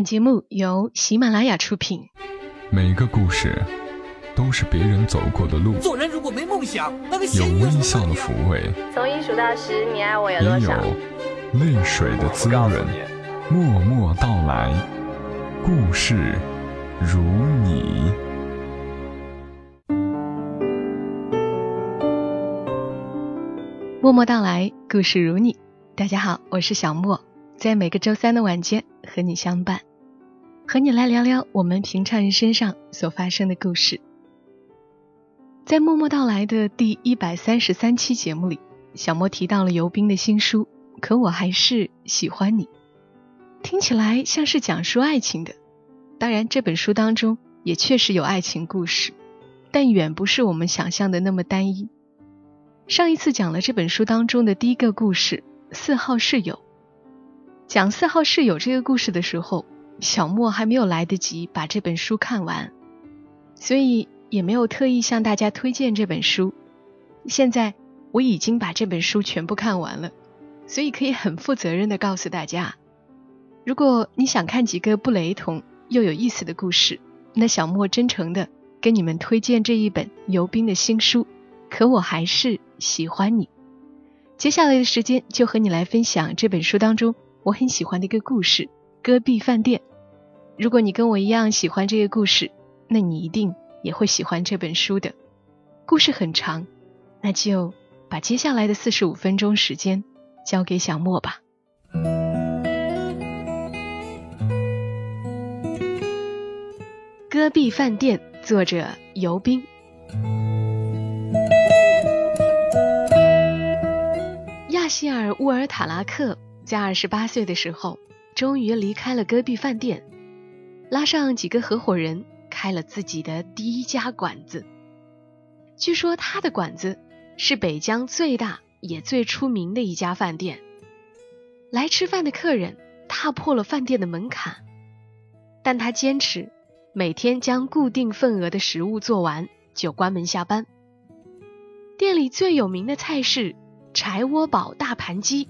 本节目由喜马拉雅出品。每个故事都是别人走过的路，做人如果没梦想，那个有微笑的抚慰，从一数到十，你爱我有也有多少？泪水的滋润。默默到来，故事如你。默默到来，故事如你。大家好，我是小莫，在每个周三的晚间和你相伴，和你来聊聊我们平常人身上所发生的故事。在默默到来的第一百三十三期节目里，小莫提到了尤斌的新书《可我还是喜欢你》，听起来像是讲述爱情的。当然，这本书当中也确实有爱情故事，但远不是我们想象的那么单一。上一次讲了这本书当中的第一个故事《四号室友》。讲四号室友这个故事的时候，小莫还没有来得及把这本书看完，所以也没有特意向大家推荐这本书。现在我已经把这本书全部看完了，所以可以很负责任的告诉大家，如果你想看几个不雷同又有意思的故事，那小莫真诚的跟你们推荐这一本尤斌的新书。可我还是喜欢你。接下来的时间就和你来分享这本书当中我很喜欢的一个故事——戈壁饭店。如果你跟我一样喜欢这个故事，那你一定也会喜欢这本书的。故事很长，那就把接下来的四十五分钟时间交给小莫吧。戈壁饭店，作者尤斌。亚希尔·乌尔塔拉克在二十八岁的时候，终于离开了戈壁饭店，拉上几个合伙人，开了自己的第一家馆子。据说他的馆子是北疆最大也最出名的一家饭店。来吃饭的客人踏破了饭店的门槛，但他坚持每天将固定份额的食物做完就关门下班。店里最有名的菜是柴窝堡大盘鸡，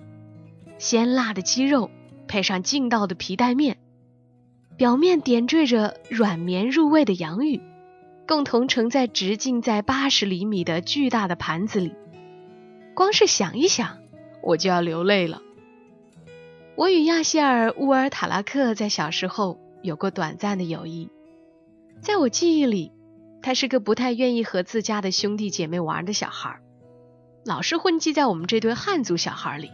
鲜辣的鸡肉配上劲道的皮带面，表面点缀着软绵入味的洋芋，共同盛在直径在八十厘米的巨大的盘子里。光是想一想，我就要流泪了。我与亚希尔·乌尔塔拉克在小时候有过短暂的友谊，在我记忆里，他是个不太愿意和自家的兄弟姐妹玩的小孩，老是混迹在我们这堆汉族小孩里。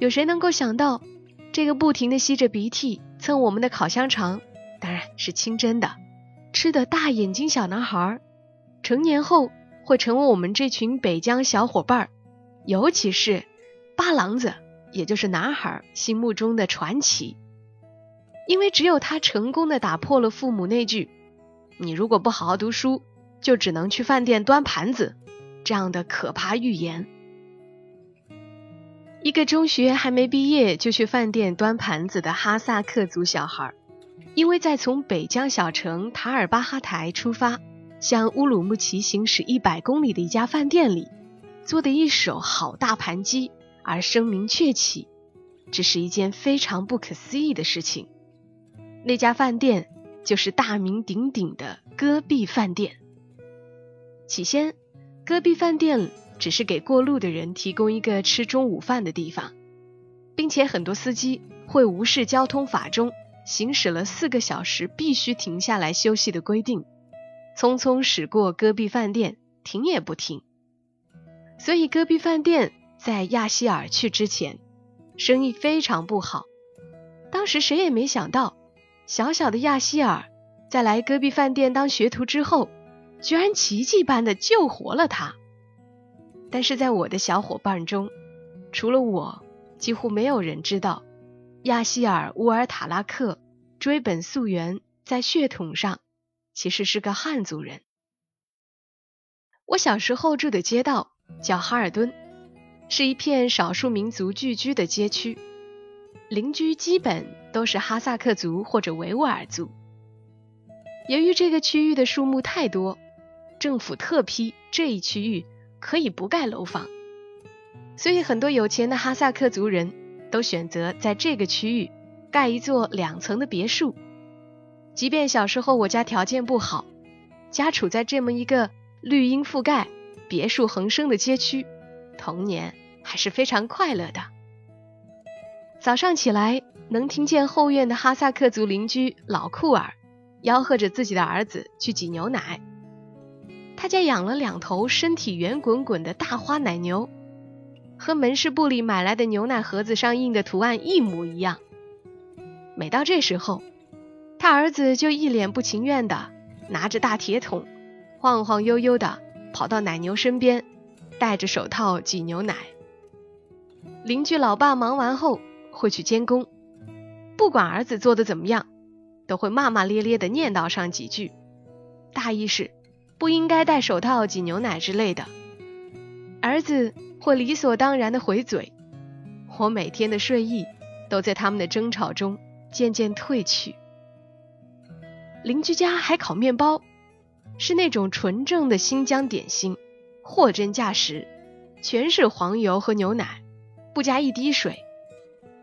有谁能够想到，这个不停的吸着鼻涕蹭我们的烤香肠，当然是清真的，吃的大眼睛小男孩，成年后会成为我们这群北疆小伙伴，尤其是八郎子。也就是男孩心目中的传奇，因为只有他成功的打破了父母那句“你如果不好好读书，就只能去饭店端盘子”这样的可怕预言。一个中学还没毕业就去饭店端盘子的哈萨克族小孩，因为在从北疆小城塔尔巴哈台出发，向乌鲁木齐行驶一百公里的一家饭店里做的一手好大盘鸡。而声名鹊起，这是一件非常不可思议的事情。那家饭店就是大名鼎鼎的戈壁饭店。起先，戈壁饭店只是给过路的人提供一个吃中午饭的地方，并且很多司机会无视交通法中行驶了四个小时必须停下来休息的规定，匆匆驶过戈壁饭店，停也不停。所以，戈壁饭店。在亚希尔去之前，生意非常不好。当时谁也没想到，小小的亚希尔在来戈壁饭店当学徒之后，居然奇迹般的救活了他。但是在我的小伙伴中，除了我，几乎没有人知道，亚希尔·乌尔塔拉克追本溯源，在血统上其实是个汉族人。我小时候住的街道叫哈尔敦。是一片少数民族聚居的街区，邻居基本都是哈萨克族或者维吾尔族。由于这个区域的树木太多，政府特批这一区域可以不盖楼房，所以很多有钱的哈萨克族人都选择在这个区域盖一座两层的别墅。即便小时候我家条件不好，家处在这么一个绿荫覆盖、别墅横生的街区，童年还是非常快乐的。早上起来，能听见后院的哈萨克族邻居老库尔吆喝着自己的儿子去挤牛奶。他家养了两头身体圆滚滚的大花奶牛，和门市部里买来的牛奶盒子上印的图案一模一样。每到这时候，他儿子就一脸不情愿的拿着大铁桶，晃晃悠悠的跑到奶牛身边，戴着手套挤牛奶。邻居老爸忙完后会去监工，不管儿子做的怎么样，都会骂骂咧咧的念叨上几句，大意是。不应该戴手套挤牛奶之类的，儿子会理所当然的回嘴。我每天的睡意都在他们的争吵中渐渐褪去。邻居家还烤面包，是那种纯正的新疆点心，货真价实，全是黄油和牛奶，不加一滴水。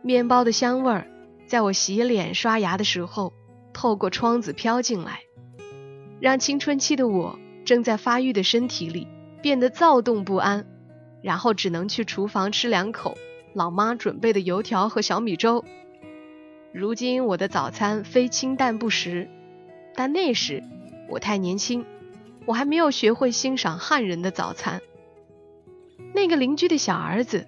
面包的香味儿，在我洗脸刷牙的时候透过窗子飘进来，让青春期的我。正在发育的身体里变得躁动不安，然后只能去厨房吃两口老妈准备的油条和小米粥。如今我的早餐非清淡不食，但那时我太年轻，我还没有学会欣赏汉人的早餐。那个邻居的小儿子，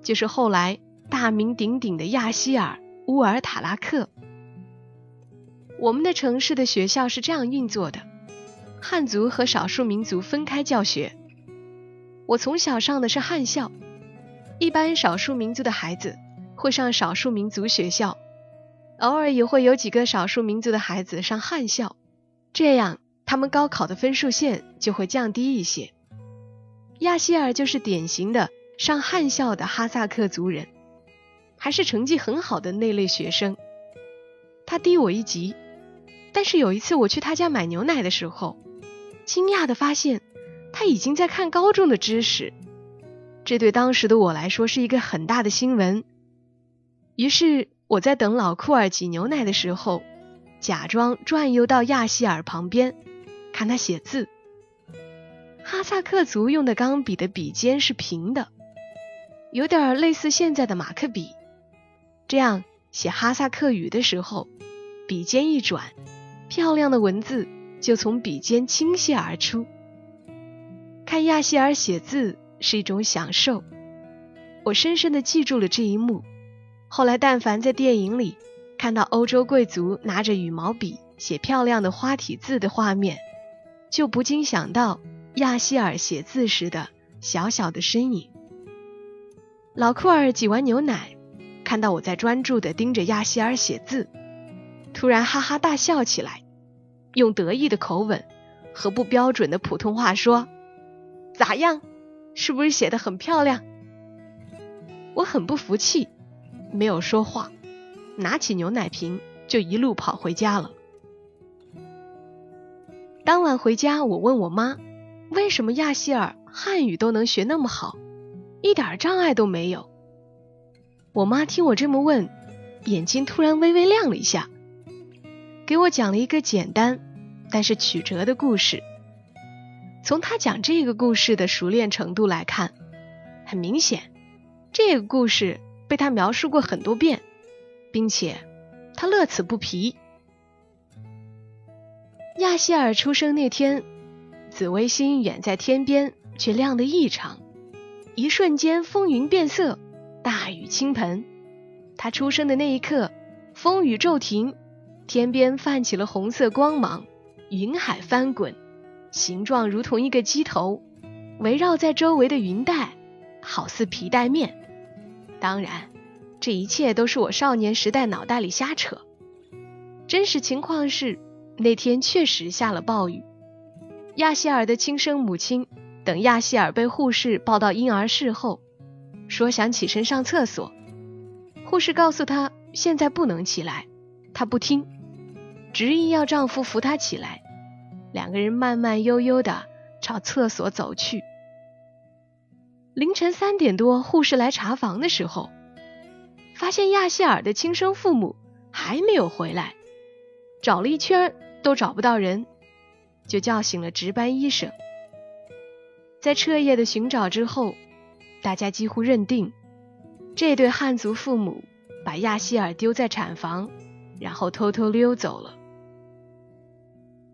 就是后来大名鼎鼎的亚希尔·乌尔塔拉克。我们的城市的学校是这样运作的。汉族和少数民族分开教学。我从小上的是汉校，一般少数民族的孩子会上少数民族学校，偶尔也会有几个少数民族的孩子上汉校，这样他们高考的分数线就会降低一些。亚希尔就是典型的上汉校的哈萨克族人，还是成绩很好的那类学生。他低我一级，但是有一次我去他家买牛奶的时候。惊讶地发现，他已经在看高中的知识，这对当时的我来说是一个很大的新闻。于是我在等老库尔挤牛奶的时候，假装转悠到亚希尔旁边，看他写字。哈萨克族用的钢笔的笔尖是平的，有点类似现在的马克笔。这样写哈萨克语的时候，笔尖一转，漂亮的文字。就从笔尖倾泻而出。看亚希尔写字是一种享受，我深深的记住了这一幕。后来，但凡在电影里看到欧洲贵族拿着羽毛笔写漂亮的花体字的画面，就不禁想到亚希尔写字时的小小的身影。老库尔挤完牛奶，看到我在专注的盯着亚希尔写字，突然哈哈大笑起来。用得意的口吻和不标准的普通话说：“咋样？是不是写的很漂亮？”我很不服气，没有说话，拿起牛奶瓶就一路跑回家了。当晚回家，我问我妈：“为什么亚希尔汉语都能学那么好，一点障碍都没有？”我妈听我这么问，眼睛突然微微亮了一下，给我讲了一个简单。但是曲折的故事，从他讲这个故事的熟练程度来看，很明显，这个故事被他描述过很多遍，并且他乐此不疲。亚希尔出生那天，紫微星远在天边，却亮得异常，一瞬间风云变色，大雨倾盆。他出生的那一刻，风雨骤停，天边泛起了红色光芒。云海翻滚，形状如同一个鸡头，围绕在周围的云带，好似皮带面。当然，这一切都是我少年时代脑袋里瞎扯。真实情况是，那天确实下了暴雨。亚希尔的亲生母亲等亚希尔被护士抱到婴儿室后，说想起身上厕所。护士告诉他现在不能起来，他不听。执意要丈夫扶她起来，两个人慢慢悠悠的朝厕所走去。凌晨三点多，护士来查房的时候，发现亚希尔的亲生父母还没有回来，找了一圈都找不到人，就叫醒了值班医生。在彻夜的寻找之后，大家几乎认定这对汉族父母把亚希尔丢在产房，然后偷偷溜走了。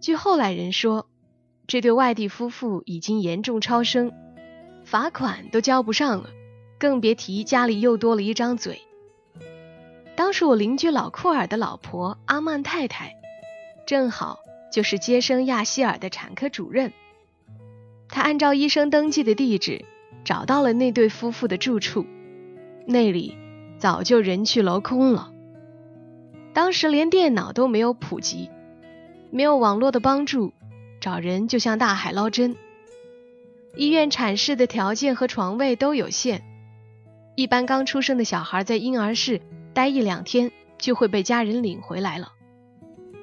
据后来人说，这对外地夫妇已经严重超生，罚款都交不上了，更别提家里又多了一张嘴。当时我邻居老库尔的老婆阿曼太太，正好就是接生亚希尔的产科主任。她按照医生登记的地址，找到了那对夫妇的住处，那里早就人去楼空了。当时连电脑都没有普及，没有网络的帮助，找人就像大海捞针。医院产室的条件和床位都有限，一般刚出生的小孩在婴儿室。待一两天就会被家人领回来了。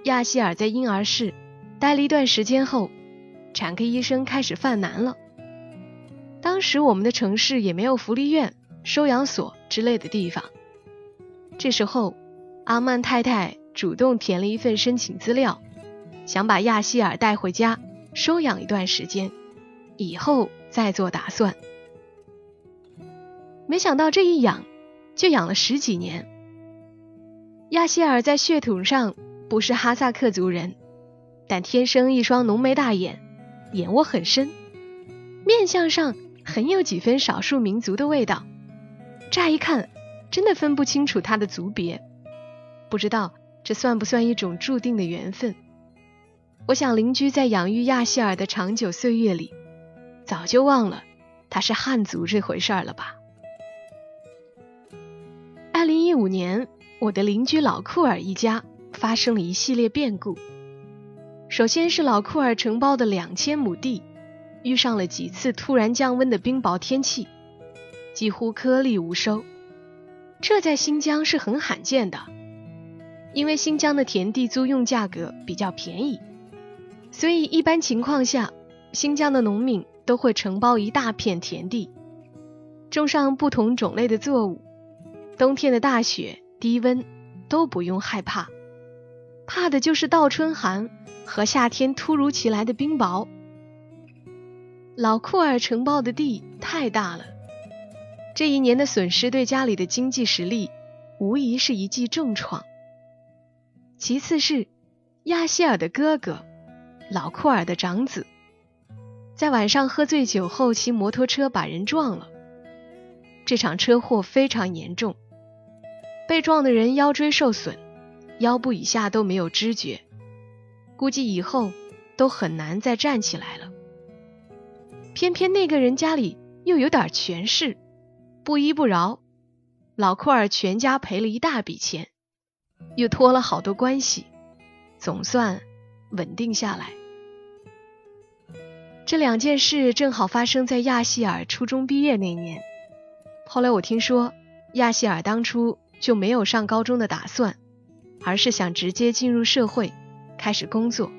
亚希尔在婴儿室待了一段时间后，产科医生开始犯难了。当时我们的城市也没有福利院、收养所之类的地方。这时候，阿曼太太主动填了一份申请资料，想把亚希尔带回家收养一段时间，以后再做打算。没想到这一养就养了十几年。亚希尔在血统上不是哈萨克族人，但天生一双浓眉大眼，眼窝很深，面相上很有几分少数民族的味道。乍一看，真的分不清楚他的族别。不知道这算不算一种注定的缘分？我想邻居在养育亚希尔的长久岁月里，早就忘了他是汉族这回事儿了吧。二零一五年。我的邻居老库尔一家发生了一系列变故。首先是老库尔承包的两千亩地，遇上了几次突然降温的冰雹天气，几乎颗粒无收。这在新疆是很罕见的，因为新疆的田地租用价格比较便宜，所以一般情况下，新疆的农民都会承包一大片田地，种上不同种类的作物。冬天的大雪。低温都不用害怕，怕的就是倒春寒和夏天突如其来的冰雹。老库尔承包的地太大了，这一年的损失对家里的经济实力无疑是一记重创。其次是亚希尔的哥哥，老库尔的长子，在晚上喝醉酒后骑摩托车把人撞了，这场车祸非常严重。被撞的人腰椎受损，腰部以下都没有知觉，估计以后都很难再站起来了。偏偏那个人家里又有点权势，不依不饶，老库尔全家赔了一大笔钱，又托了好多关系，总算稳定下来。这两件事正好发生在亚希尔初中毕业那年。后来我听说，亚希尔当初。就没有上高中的打算，而是想直接进入社会，开始工作，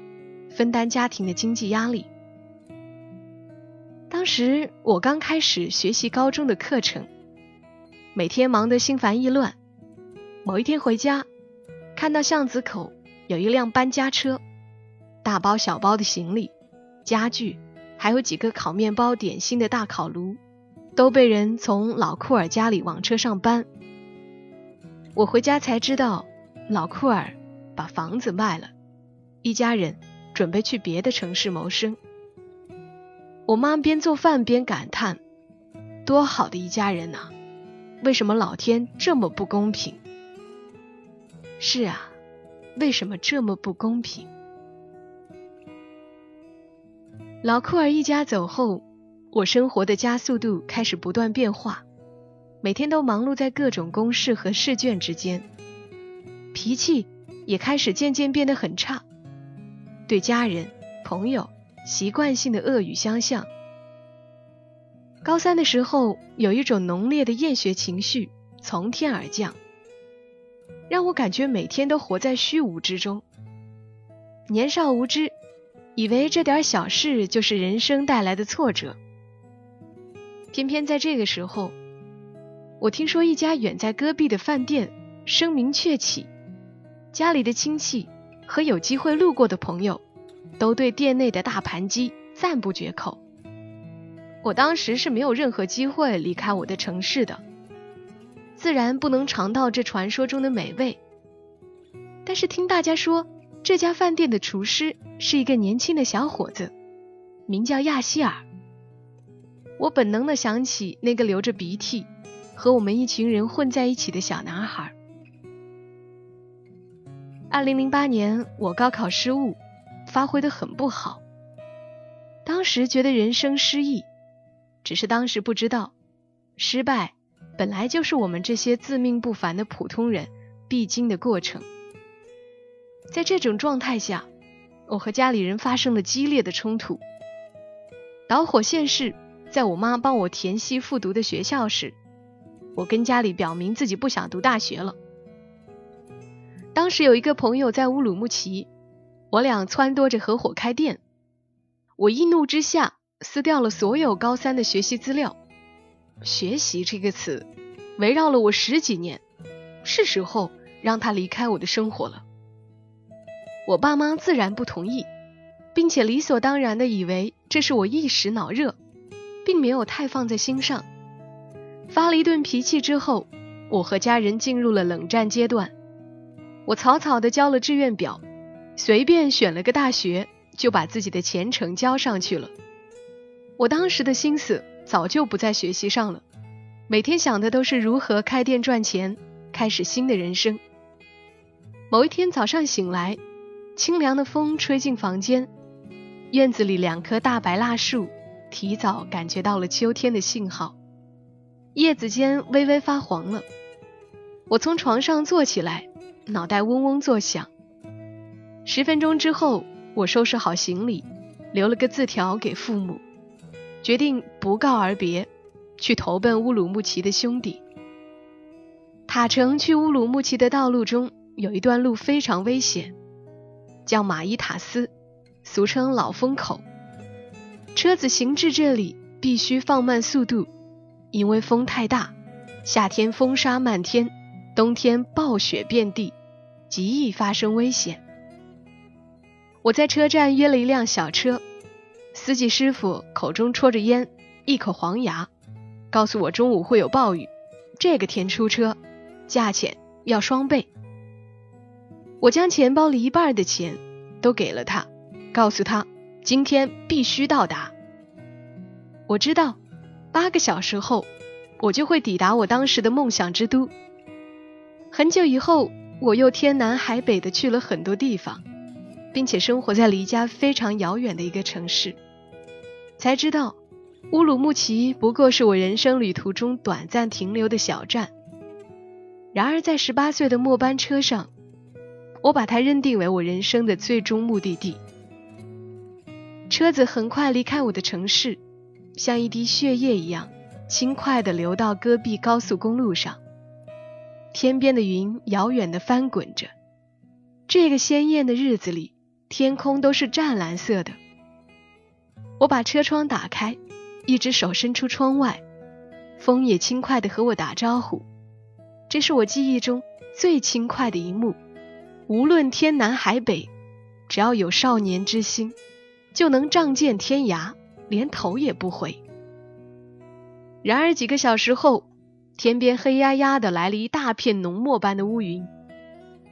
分担家庭的经济压力。当时我刚开始学习高中的课程，每天忙得心烦意乱。某一天回家，看到巷子口有一辆搬家车，大包小包的行李、家具，还有几个烤面包、点心的大烤炉，都被人从老库尔家里往车上搬。我回家才知道，老库尔把房子卖了，一家人准备去别的城市谋生。我妈边做饭边感叹：“多好的一家人呐，为什么老天这么不公平？”是啊，为什么这么不公平？老库尔一家走后，我生活的加速度开始不断变化。每天都忙碌在各种公事和试卷之间，脾气也开始渐渐变得很差，对家人、朋友习惯性的恶语相向。高三的时候，有一种浓烈的厌学情绪从天而降，让我感觉每天都活在虚无之中。年少无知，以为这点小事就是人生带来的挫折，偏偏在这个时候。我听说一家远在戈壁的饭店声名鹊起，家里的亲戚和有机会路过的朋友，都对店内的大盘鸡赞不绝口。我当时是没有任何机会离开我的城市的，自然不能尝到这传说中的美味。但是听大家说，这家饭店的厨师是一个年轻的小伙子，名叫亚希尔。我本能的想起那个流着鼻涕和我们一群人混在一起的小男孩。二零零八年，我高考失误，发挥的很不好。当时觉得人生失意。只是当时不知道，失败本来就是我们这些自命不凡的普通人必经的过程。在这种状态下，我和家里人发生了激烈的冲突。导火线是在我妈帮我填系复读的学校时，我跟家里表明自己不想读大学了。当时有一个朋友在乌鲁木齐，我俩撺掇着合伙开店，我一怒之下。撕掉了所有高三的学习资料，学习这个词围绕了我十几年，是时候让他离开我的生活了。我爸妈自然不同意，并且理所当然的以为这是我一时脑热，并没有太放在心上。发了一顿脾气之后，我和家人进入了冷战阶段。我草草的交了志愿表，随便选了个大学，就把自己的前程交上去了。我当时的心思早就不在学习上了，每天想的都是如何开店赚钱，开始新的人生。某一天早上醒来，清凉的风吹进房间，院子里两棵大白蜡树提早感觉到了秋天的信号，叶子间微微发黄了。我从床上坐起来，脑袋嗡嗡作响。十分钟之后，我收拾好行李，留了个字条给父母。决定不告而别，去投奔乌鲁木齐的兄弟。塔城去乌鲁木齐的道路中有一段路非常危险，叫马伊塔斯，俗称老风口。车子行至这里必须放慢速度，因为风太大，夏天风沙漫天，冬天暴雪遍地，极易发生危险。我在车站约了一辆小车。司机师傅口中戳着烟，一口黄牙，告诉我中午会有暴雨，这个天出车，价钱要双倍。我将钱包里一半的钱都给了他，告诉他今天必须到达。我知道八个小时后我就会抵达我当时的梦想之都。很久以后，我又天南海北的去了很多地方。并且生活在离家非常遥远的一个城市，才知道乌鲁木齐不过是我人生旅途中短暂停留的小站。然而，在十八岁的末班车上，我把它认定为我人生的最终目的地。车子很快离开我的城市，像一滴血液一样轻快地流到戈壁高速公路上。天边的云遥远地翻滚着，这个鲜艳的日子里。天空都是湛蓝色的。我把车窗打开，一只手伸出窗外，风也轻快地和我打招呼。这是我记忆中最轻快的一幕。无论天南海北，只要有少年之心，就能仗剑天涯，连头也不回。然而几个小时后，天边黑压压的来了一大片浓墨般的乌云，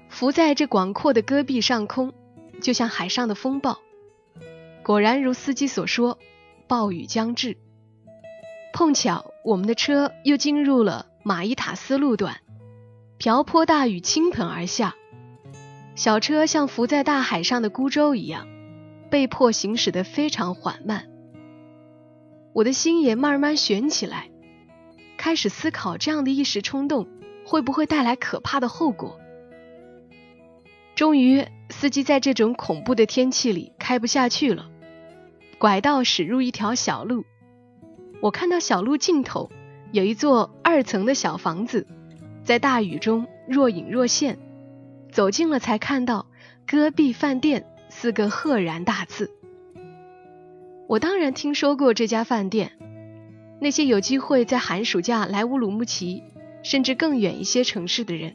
浮在这广阔的戈壁上空。就像海上的风暴，果然如司机所说，暴雨将至。碰巧我们的车又进入了马伊塔斯路段，瓢泼大雨倾盆而下，小车像浮在大海上的孤舟一样，被迫行驶得非常缓慢。我的心也慢慢悬起来，开始思考这样的一时冲动会不会带来可怕的后果。终于。司机在这种恐怖的天气里开不下去了，拐道驶入一条小路。我看到小路尽头有一座二层的小房子，在大雨中若隐若现。走近了才看到“戈壁饭店”四个赫然大字。我当然听说过这家饭店，那些有机会在寒暑假来乌鲁木齐，甚至更远一些城市的人，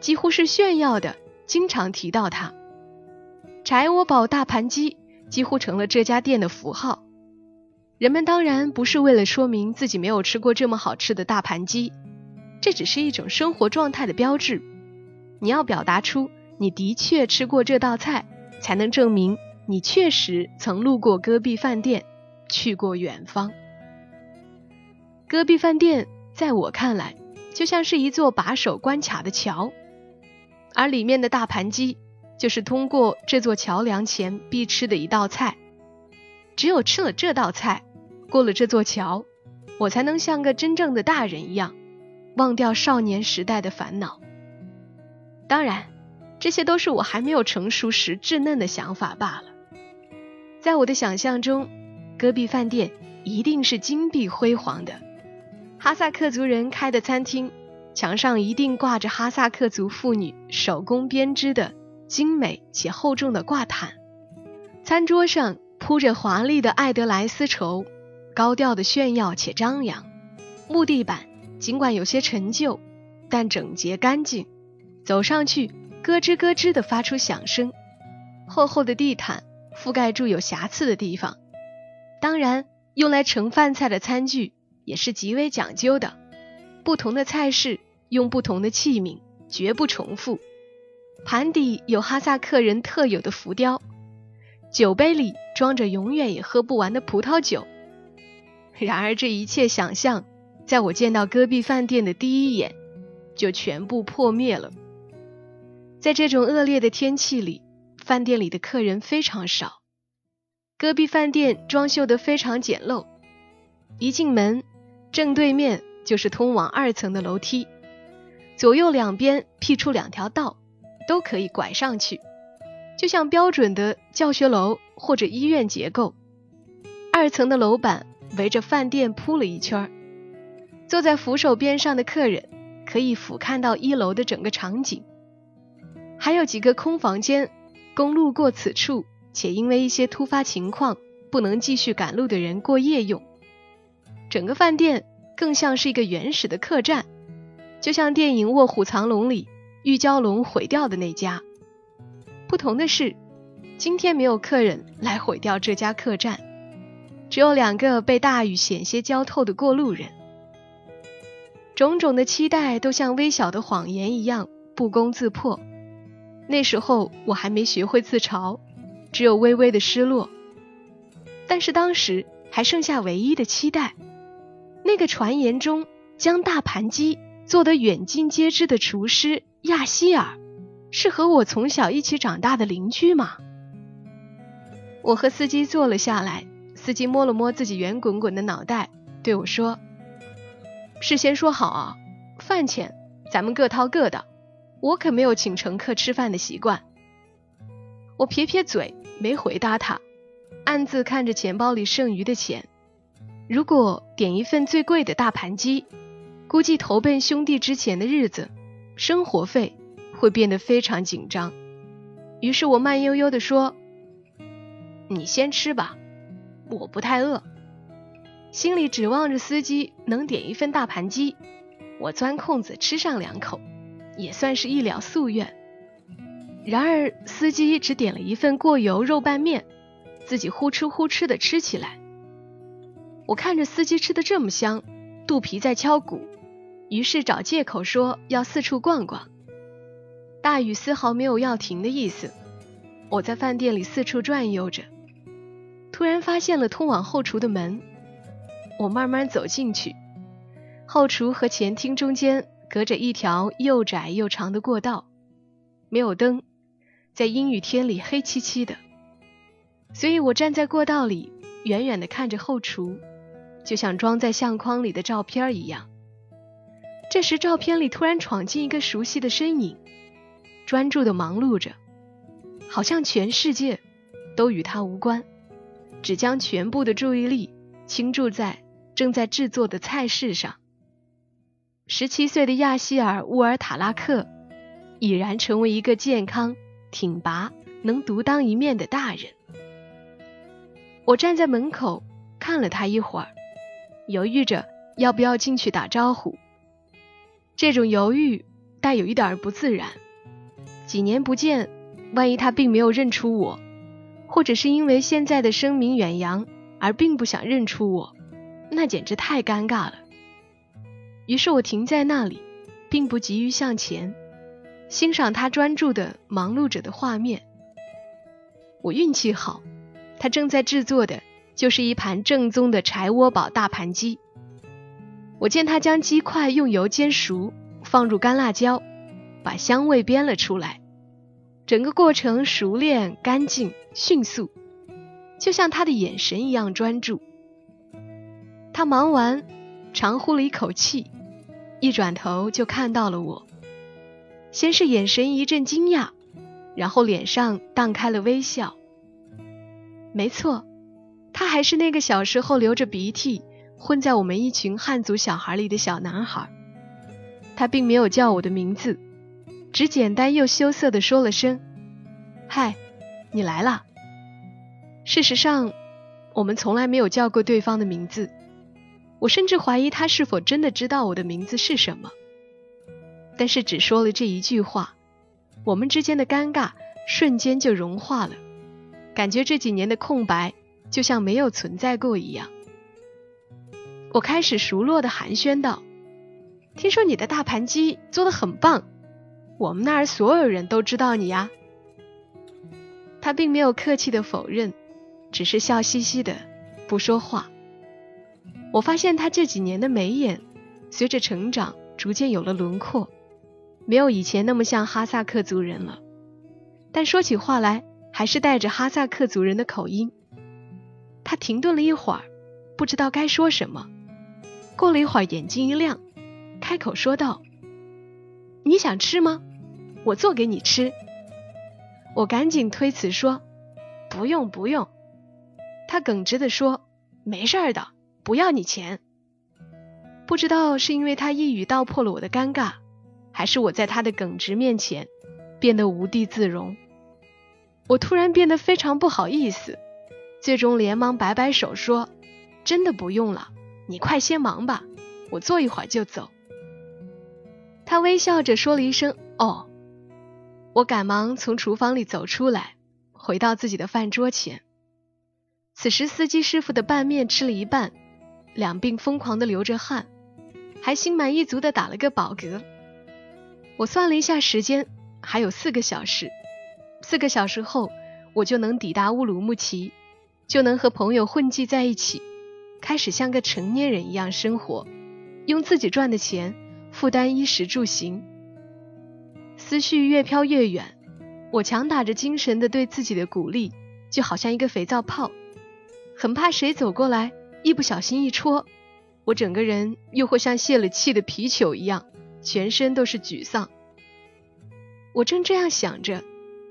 几乎是炫耀的。经常提到它。柴窝堡大盘鸡几乎成了这家店的符号。人们当然不是为了说明自己没有吃过这么好吃的大盘鸡，这只是一种生活状态的标志。你要表达出你的确吃过这道菜，才能证明你确实曾路过戈壁饭店，去过远方。戈壁饭店在我看来，就像是一座把守关卡的桥，而里面的大盘鸡就是通过这座桥梁前必吃的一道菜。只有吃了这道菜，过了这座桥，我才能像个真正的大人一样，忘掉少年时代的烦恼。当然，这些都是我还没有成熟时稚嫩的想法罢了。在我的想象中，戈壁饭店一定是金碧辉煌的，哈萨克族人开的餐厅，墙上一定挂着哈萨克族妇女手工编织的精美且厚重的挂毯，餐桌上。铺着华丽的爱德莱丝绸，高调的炫耀且张扬。木地板尽管有些陈旧，但整洁干净，走上去咯吱咯吱地发出响声。厚厚的地毯覆盖住有瑕疵的地方。当然，用来盛饭菜的餐具也是极为讲究的，不同的菜式用不同的器皿，绝不重复。盘底有哈萨克人特有的浮雕。酒杯里装着永远也喝不完的葡萄酒。然而，这一切想象，在我见到戈壁饭店的第一眼，就全部破灭了。在这种恶劣的天气里，饭店里的客人非常少。戈壁饭店装修得非常简陋，一进门，正对面就是通往二层的楼梯，左右两边辟出两条道，都可以拐上去。就像标准的教学楼或者医院结构，二层的楼板围着饭店铺了一圈坐在扶手边上的客人可以俯瞰到一楼的整个场景。还有几个空房间供路过此处且因为一些突发情况不能继续赶路的人过夜用。整个饭店更像是一个原始的客栈，就像电影《卧虎藏龙》里玉娇龙毁掉的那家。不同的是，今天没有客人来毁掉这家客栈，只有两个被大雨险些浇透的过路人。种种的期待都像微小的谎言一样不攻自破。那时候我还没学会自嘲，只有微微的失落。但是当时还剩下唯一的期待，那个传言中将大盘鸡做得远近皆知的厨师亚希尔。是和我从小一起长大的邻居吗？我和司机坐了下来，司机摸了摸自己圆滚滚的脑袋，对我说：“事先说好啊，饭钱咱们各掏各的，我可没有请乘客吃饭的习惯。”我撇撇嘴，没回答他，暗自看着钱包里剩余的钱。如果点一份最贵的大盘鸡，估计投奔兄弟之前的日子，生活费。会变得非常紧张，于是我慢悠悠地说：“你先吃吧，我不太饿。”心里指望着司机能点一份大盘鸡，我钻空子吃上两口，也算是一了夙愿。然而司机只点了一份过油肉拌面，自己呼哧呼哧地吃起来。我看着司机吃的这么香，肚皮在敲鼓，于是找借口说要四处逛逛。大雨丝毫没有要停的意思。我在饭店里四处转悠着，突然发现了通往后厨的门。我慢慢走进去，后厨和前厅中间隔着一条又窄又长的过道，没有灯，在阴雨天里黑漆漆的。所以我站在过道里，远远地看着后厨，就像装在相框里的照片一样。这时，照片里突然闯进一个熟悉的身影。专注的忙碌着，好像全世界都与他无关，只将全部的注意力倾注在正在制作的菜式上。十七岁的亚希尔·乌尔塔拉克已然成为一个健康、挺拔、能独当一面的大人。我站在门口看了他一会儿，犹豫着要不要进去打招呼。这种犹豫带有一点不自然。几年不见，万一他并没有认出我，或者是因为现在的声名远扬而并不想认出我，那简直太尴尬了。于是我停在那里，并不急于向前，欣赏他专注的忙碌着的画面。我运气好，他正在制作的就是一盘正宗的柴窝堡大盘鸡。我见他将鸡块用油煎熟，放入干辣椒，把香味煸了出来。整个过程熟练、干净、迅速，就像他的眼神一样专注。他忙完，长呼了一口气，一转头就看到了我。先是眼神一阵惊讶，然后脸上荡开了微笑。没错，他还是那个小时候流着鼻涕。混在我们一群汉族小孩里的小男孩，他并没有叫我的名字，只简单又羞涩地说了声：“嗨，你来了。”事实上，我们从来没有叫过对方的名字，我甚至怀疑他是否真的知道我的名字是什么。但是只说了这一句话，我们之间的尴尬瞬间就融化了，感觉这几年的空白就像没有存在过一样。我开始熟络的寒暄道：“听说你的大盘鸡做的很棒，我们那儿所有人都知道你呀。”他并没有客气的否认，只是笑嘻嘻的不说话。我发现他这几年的眉眼随着成长逐渐有了轮廓，没有以前那么像哈萨克族人了，但说起话来还是带着哈萨克族人的口音。他停顿了一会儿，不知道该说什么。过了一会儿，眼睛一亮，开口说道：“你想吃吗？我做给你吃。”我赶紧推辞说：“不用，不用。”他耿直的说：“没事儿的，不要你钱。”不知道是因为他一语道破了我的尴尬，还是我在他的耿直面前变得无地自容，我突然变得非常不好意思，最终连忙摆摆手说：“真的不用了。”你快先忙吧，我坐一会儿就走。他微笑着说了一声“哦”，我赶忙从厨房里走出来，回到自己的饭桌前。此时，司机师傅的拌面吃了一半，两鬓疯狂的流着汗，还心满意足的打了个饱嗝。我算了一下时间，还有四个小时，四个小时后我就能抵达乌鲁木齐，就能和朋友混迹在一起。开始像个成年人一样生活，用自己赚的钱负担衣食住行。思绪越飘越远，我强打着精神的对自己的鼓励，就好像一个肥皂泡，很怕谁走过来一不小心一戳，我整个人又会像泄了气的皮球一样，全身都是沮丧。我正这样想着，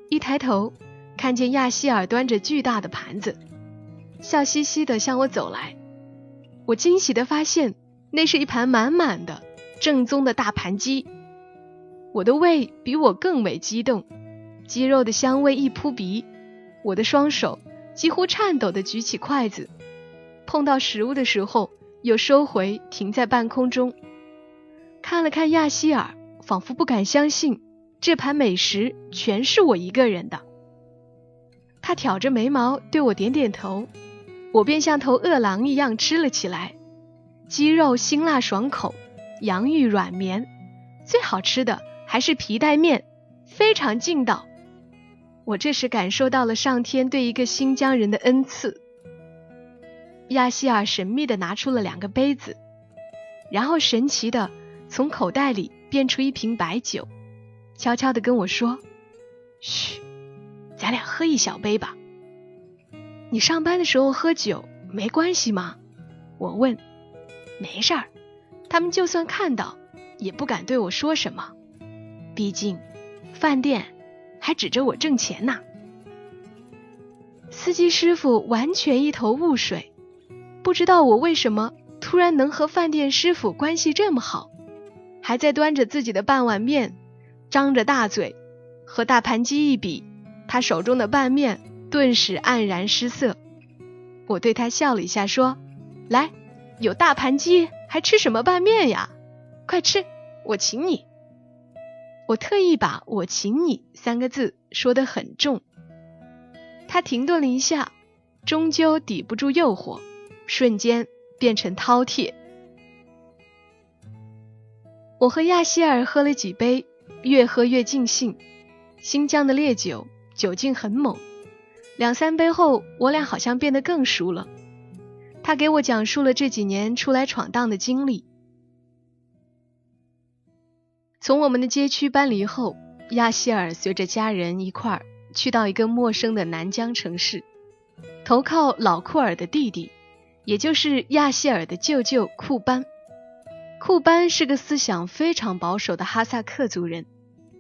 一抬头看见亚希尔端着巨大的盘子，笑嘻嘻的向我走来。我惊喜地发现，那是一盘满满的正宗的大盘鸡。我的胃比我更为激动，鸡肉的香味一扑鼻，我的双手几乎颤抖地举起筷子，碰到食物的时候又收回，停在半空中，看了看亚希尔，仿佛不敢相信这盘美食全是我一个人的。他挑着眉毛对我点点头。我便像头饿狼一样吃了起来，鸡肉辛辣爽口，洋芋软绵，最好吃的还是皮带面，非常劲道。我这时感受到了上天对一个新疆人的恩赐。亚希尔神秘地拿出了两个杯子，然后神奇地从口袋里变出一瓶白酒，悄悄地跟我说：“嘘，咱俩喝一小杯吧。”你上班的时候喝酒没关系吗？我问。没事儿，他们就算看到，也不敢对我说什么。毕竟，饭店还指着我挣钱呢。司机师傅完全一头雾水，不知道我为什么突然能和饭店师傅关系这么好，还在端着自己的半碗面，张着大嘴，和大盘鸡一比，他手中的拌面。顿时黯然失色，我对他笑了一下，说：“来，有大盘鸡，还吃什么拌面呀？快吃，我请你。”我特意把我请你三个字说得很重。他停顿了一下，终究抵不住诱惑，瞬间变成饕餮。我和亚希尔喝了几杯，越喝越尽兴。新疆的烈酒酒劲很猛，两三杯后，我俩好像变得更熟了。他给我讲述了这几年出来闯荡的经历。从我们的街区搬离后，亚希尔随着家人一块儿去到一个陌生的南疆城市，投靠老库尔的弟弟，也就是亚希尔的舅舅库班。库班是个思想非常保守的哈萨克族人，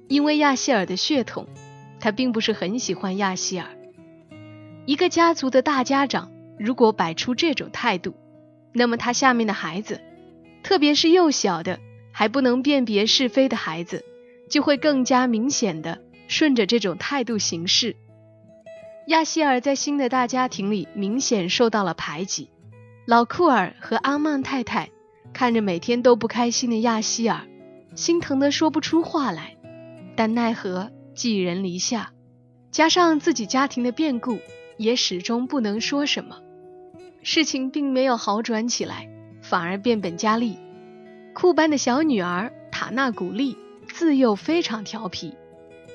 因为亚希尔的血统，他并不是很喜欢亚希尔。一个家族的大家长如果摆出这种态度，那么他下面的孩子，特别是幼小的还不能辨别是非的孩子，就会更加明显的顺着这种态度行事。亚希尔在新的大家庭里明显受到了排挤，老库尔和阿曼太太。看着每天都不开心的亚希尔，心疼的说不出话来，但奈何寄人篱下，加上自己家庭的变故，也始终不能说什么。事情并没有好转起来，反而变本加厉。库班的小女儿塔纳古丽自幼非常调皮，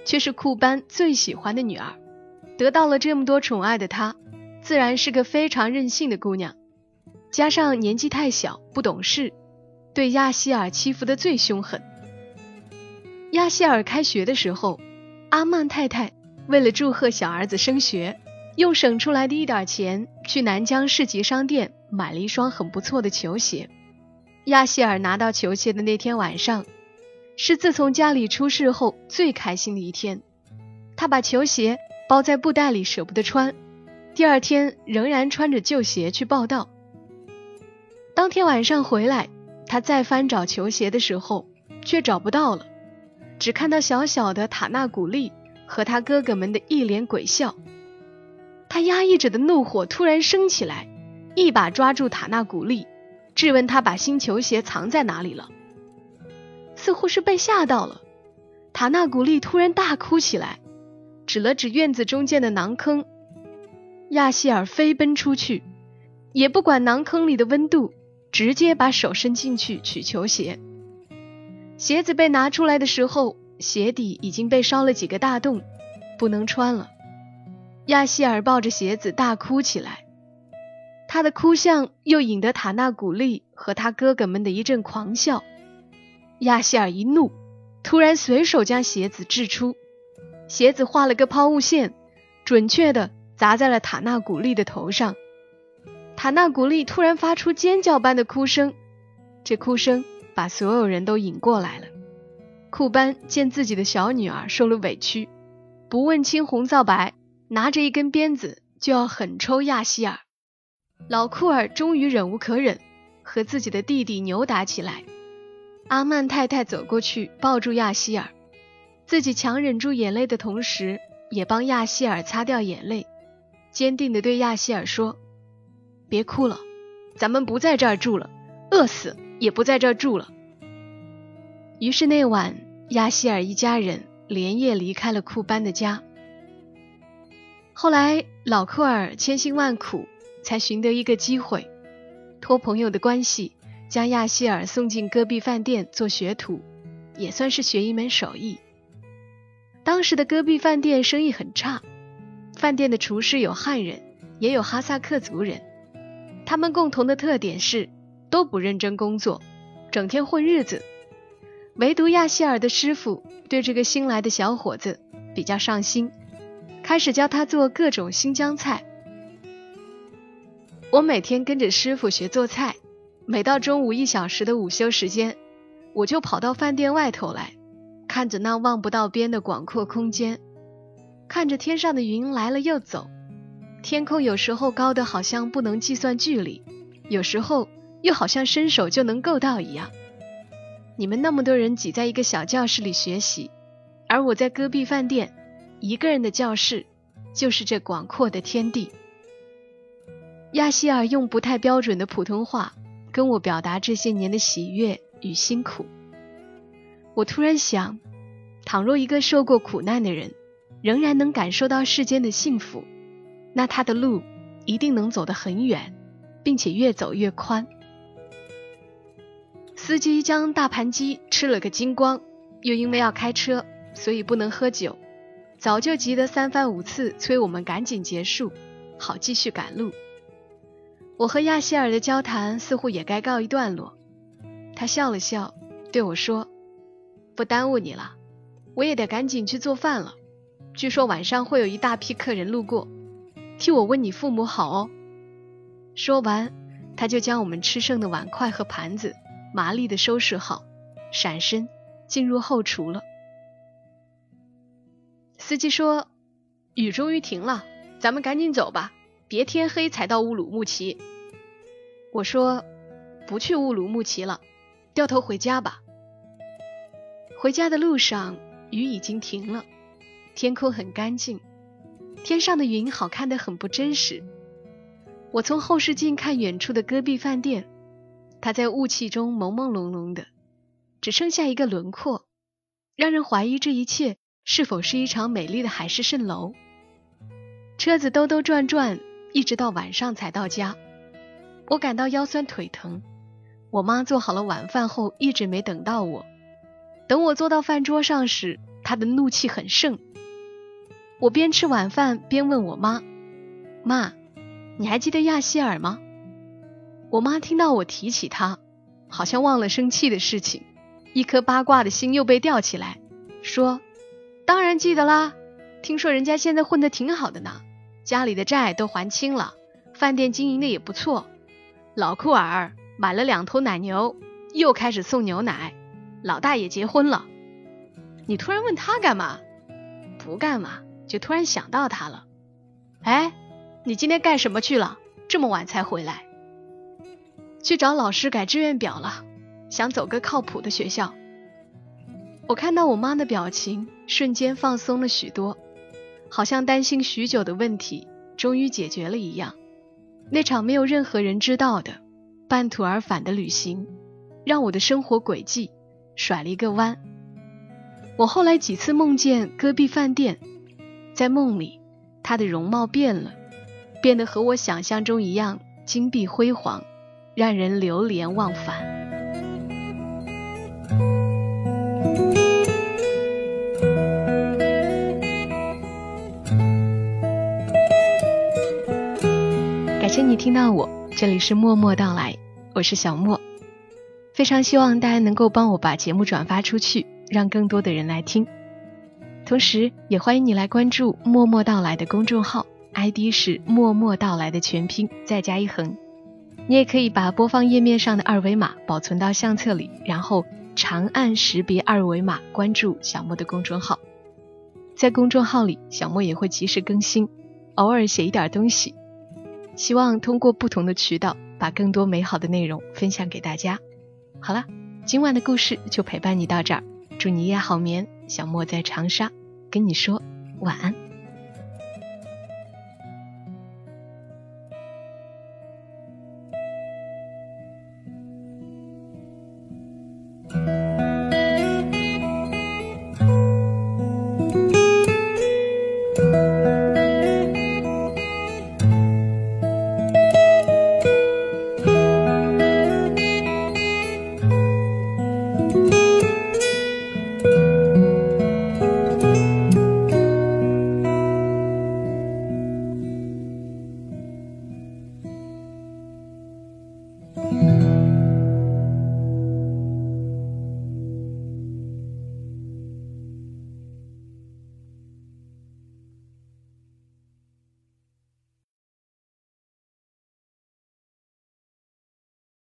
却是库班最喜欢的女儿，得到了这么多宠爱的她，自然是个非常任性的姑娘。加上年纪太小不懂事，对亚希尔欺负的最凶狠。亚希尔开学的时候，阿曼太太为了祝贺小儿子升学，用省出来的一点钱去南疆市级商店买了一双很不错的球鞋。亚希尔拿到球鞋的那天晚上，是自从家里出事后最开心的一天。他把球鞋包在布袋里舍不得穿，第二天仍然穿着旧鞋去报道。当天晚上回来，他再翻找球鞋的时候，却找不到了，只看到小小的塔纳古丽和他哥哥们的一脸鬼笑。他压抑着的怒火突然升起来，一把抓住塔纳古丽，质问他把新球鞋藏在哪里了。似乎是被吓到了，塔纳古丽突然大哭起来，指了指院子中间的囊坑。亚希尔飞奔出去，也不管囊坑里的温度。直接把手伸进去取球鞋，鞋子被拿出来的时候，鞋底已经被烧了几个大洞，不能穿了。亚希尔抱着鞋子大哭起来，他的哭相又引得塔纳古丽和他哥哥们的一阵狂笑。亚希尔一怒，突然随手将鞋子掷出，鞋子画了个抛物线，准确的砸在了塔纳古丽的头上。塔纳古丽突然发出尖叫般的哭声，这哭声把所有人都引过来了。库班见自己的小女儿受了委屈，不问青红皂白，拿着一根鞭子就要狠抽亚希尔。老库尔终于忍无可忍，和自己的弟弟扭打起来。阿曼太太走过去抱住亚希尔，自己强忍住眼泪的同时，也帮亚希尔擦掉眼泪，坚定地对亚希尔说。别哭了，咱们不在这儿住了，饿死也不在这儿住了。于是那晚，亚希尔一家人连夜离开了库班的家。后来，老库尔千辛万苦才寻得一个机会，托朋友的关系，将亚希尔送进戈壁饭店做学徒，也算是学一门手艺。当时的戈壁饭店生意很差，饭店的厨师有汉人，也有哈萨克族人。他们共同的特点是都不认真工作，整天混日子。唯独亚希尔的师傅对这个新来的小伙子比较上心，开始教他做各种新疆菜。我每天跟着师傅学做菜，每到中午一小时的午休时间，我就跑到饭店外头来，看着那望不到边的广阔空间，看着天上的云来了又走。天空有时候高的好像不能计算距离，有时候又好像伸手就能够到一样。你们那么多人挤在一个小教室里学习，而我在戈壁饭店一个人的教室，就是这广阔的天地。亚希尔用不太标准的普通话跟我表达这些年的喜悦与辛苦。我突然想，倘若一个受过苦难的人，仍然能感受到世间的幸福，那他的路一定能走得很远，并且越走越宽。司机将大盘鸡吃了个精光，又因为要开车，所以不能喝酒，早就急得三番五次催我们赶紧结束，好继续赶路。我和亚希尔的交谈似乎也该告一段落。他笑了笑，对我说：“不耽误你了，我也得赶紧去做饭了。据说晚上会有一大批客人路过，替我问你父母好哦。”说完，他就将我们吃剩的碗筷和盘子麻利的收拾好，闪身进入后厨了。司机说：“雨终于停了，咱们赶紧走吧，别天黑才到乌鲁木齐。”我说：“不去乌鲁木齐了。”掉头回家吧。回家的路上，雨已经停了，天空很干净，天上的云好看的很不真实。我从后视镜看远处的戈壁饭店，它在雾气中朦朦胧胧的，只剩下一个轮廓，让人怀疑这一切是否是一场美丽的海市蜃楼。车子兜兜转转，一直到晚上才到家，我感到腰酸腿疼。我妈做好了晚饭后，一直没等到我。等我坐到饭桌上时，她的怒气很盛。我边吃晚饭边问我妈：“妈，你还记得亚希尔吗？”我妈听到我提起他，好像忘了生气的事情，一颗八卦的心又被吊起来，说：“当然记得啦，听说人家现在混得挺好的呢，家里的债都还清了，饭店经营的也不错，老库尔。”买了两头奶牛，又开始送牛奶。老大也结婚了。你突然问他干嘛？不干嘛，就突然想到他了。哎，你今天干什么去了？这么晚才回来？去找老师改志愿表了，想走个靠谱的学校。我看到我妈的表情，瞬间放松了许多，好像担心许久的问题终于解决了一样。那场没有任何人知道的。半途而返的旅行，让我的生活轨迹甩了一个弯。我后来几次梦见戈壁饭店，在梦里，他的容貌变了，变得和我想象中一样金碧辉煌，让人流连忘返。感谢你听到我。这里是默默到来，我是小莫，非常希望大家能够帮我把节目转发出去，让更多的人来听。同时，也欢迎你来关注“默默到来”的公众号，ID 是“默默到来”的全拼再加一横。你也可以把播放页面上的二维码保存到相册里，然后长按识别二维码关注小莫的公众号。在公众号里，小莫也会及时更新，偶尔写一点东西。希望通过不同的渠道，把更多美好的内容分享给大家。好了，今晚的故事就陪伴你到这儿，祝你夜好眠。小莫在长沙跟你说晚安。